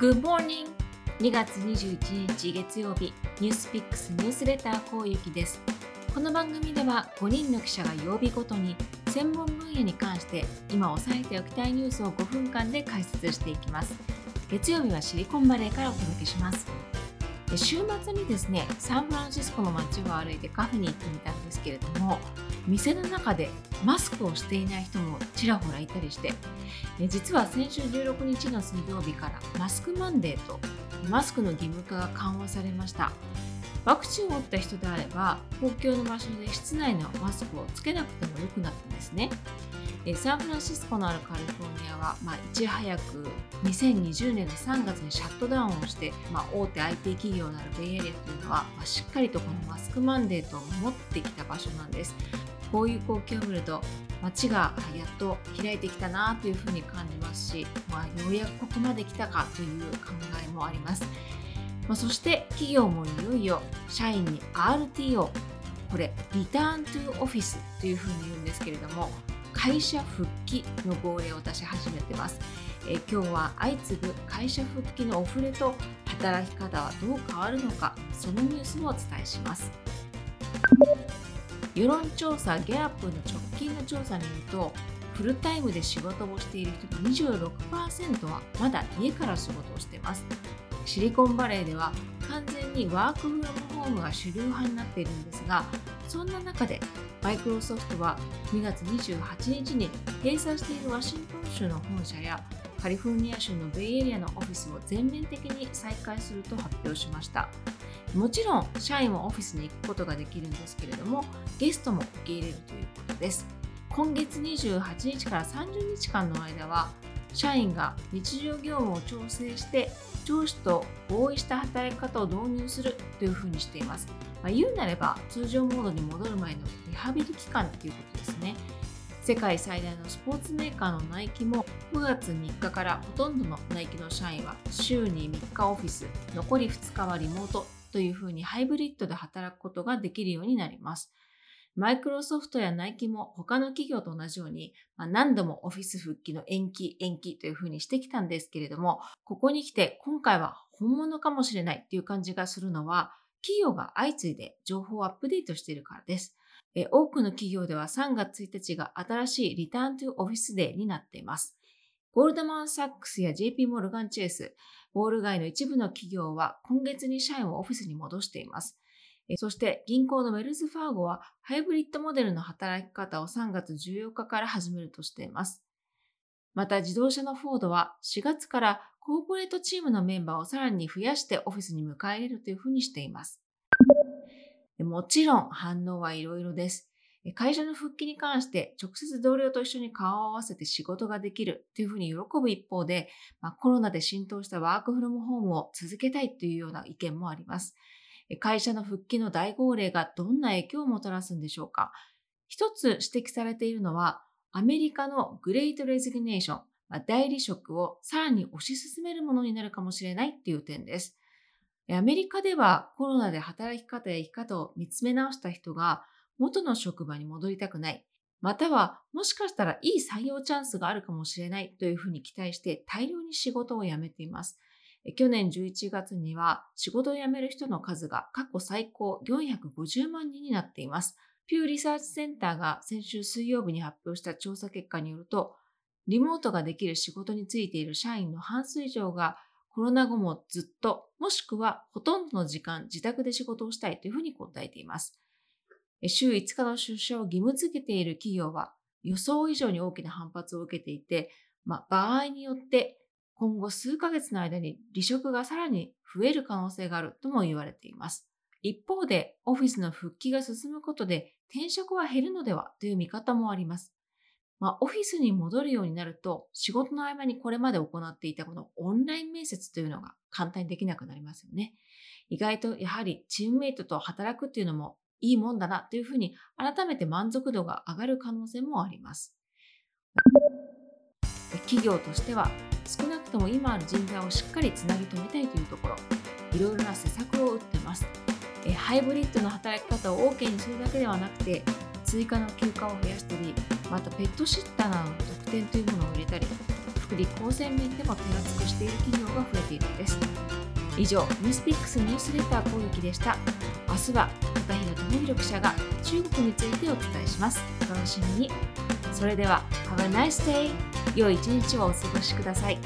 Good morning! 2月21日月曜日ニュースピックスニュースレターこうゆきです。この番組では5人の記者が曜日ごとに専門分野に関して今押さえておきたいニュースを5分間で解説していきます。月曜日はシリコンバレーからお届けします。週末にですねサンフランシスコの街を歩いてカフェに行ってみたんですけれども店の中でマスクをしていない人もちらほらいたりして実は先週16日の水曜日からマスクマンデーとマスクの義務化が緩和されました。ワクチンを打った人であれば公共の場所で室内のマスクをつけなくてもよくなったんですね。サンフランシスコのあるカリフォルニアは、まあ、いち早く2020年の3月にシャットダウンをして、まあ、大手 IT 企業のあるベイエリアというのは、まあ、しっかりとこのマスクマンデートを守ってきた場所なんです。こういう光景を見ると街がやっと開いてきたなというふうに感じますし、まあ、ようやくここまで来たかという考えもあります、まあ、そして企業もいよいよ社員に RTO これリターントゥオフィスというふうに言うんですけれども会社復帰の号令を出し始めてます。え今日は相次ぐ会社復帰のオフレと働き方はどう変わるのかそのニュースをお伝えします。世論調査ギャップの直近の調査によるとフルタイムで仕事をしている人の26%はまだ家から仕事をしています。シリコンバレーでは完全にワークフロムホームが主流派になっているんですがそんな中でマイクロソフトは2月28日に閉鎖しているワシントン州の本社やカリフォルニア州のベイエリアのオフィスを全面的に再開すると発表しました。もちろん社員はオフィスに行くことができるんですけれどもゲストも受け入れるということです。今月28日から30日間の間は社員が日常業務を調整して上司と合意した働き方を導入するというふうにしています、まあ、言うなれば通常モードに戻る前のリハビリ期間ということですね世界最大のスポーツメーカーのナイキも9月3日からほとんどのナイキの社員は週に3日オフィス残り2日はリモートというふうにハイブリッドで働くことができるようになります。マイクロソフトやナイキも他の企業と同じように、まあ、何度もオフィス復帰の延期延期というふうにしてきたんですけれども、ここに来て今回は本物かもしれないっていう感じがするのは、企業が相次いで情報をアップデートしているからです。え多くの企業では3月1日が新しいリターントゥオフィスデーになっています。ゴールドマン・サックスや JP モルガン・チェイス、ウォール街の一部の企業は今月に社員をオフィスに戻しています。そして銀行のウェルズ・ファーゴはハイブリッドモデルの働き方を3月14日から始めるとしています。また自動車のフォードは4月からコーポレートチームのメンバーをさらに増やしてオフィスに迎え入れるというふうにしています。もちろん反応はいろいろです。会社の復帰に関して直接同僚と一緒に顔を合わせて仕事ができるというふうに喜ぶ一方で、まあ、コロナで浸透したワークフロムホームを続けたいというような意見もあります。会社の復帰の大号令がどんな影響をもたらすんでしょうか？一つ指摘されているのは、アメリカのグレートレジグネーション、代理職をさらに推し進めるものになるかもしれないという点です。アメリカではコロナで働き方や生き方を見つめ直した人が元の職場に戻りたくない、またはもしかしたらいい採用チャンスがあるかもしれないというふうに期待して大量に仕事を辞めています。去年11月には仕事を辞める人の数が過去最高450万人になっています。ピューリサーチセンターが先週水曜日に発表した調査結果によると、リモートができる仕事についている社員の半数以上がコロナ後もずっと、もしくはほとんどの時間自宅で仕事をしたいというふうに答えています。週5日の出社を義務付けている企業は予想以上に大きな反発を受けていて、まあ、場合によって今後数ヶ月の間に離職がさらに増える可能性があるとも言われています。一方で、オフィスの復帰が進むことで転職は減るのではという見方もあります。まあ、オフィスに戻るようになると、仕事の合間にこれまで行っていたこのオンライン面接というのが簡単にできなくなりますよね。意外とやはりチームメイトと働くっていうのもいいもんだなというふうに改めて満足度が上がる可能性もあります。企業としてはくとも今ある人材をしっかりつなぎ止めたいというところいろいろな施策を打ってます。えハイブリッドの働き方を OK にするだけではなくて追加の休暇を増やしたりまたペットシッターなどの特典というものを入れたり福利厚生面でも手厚くしている企業が増えているんです。以上ニュースピックスニュースレター攻撃でした。明日は片平智弘記者が中国についてお伝えします。お楽しみに。それでは Have a nice day 良い一日をお過ごしください。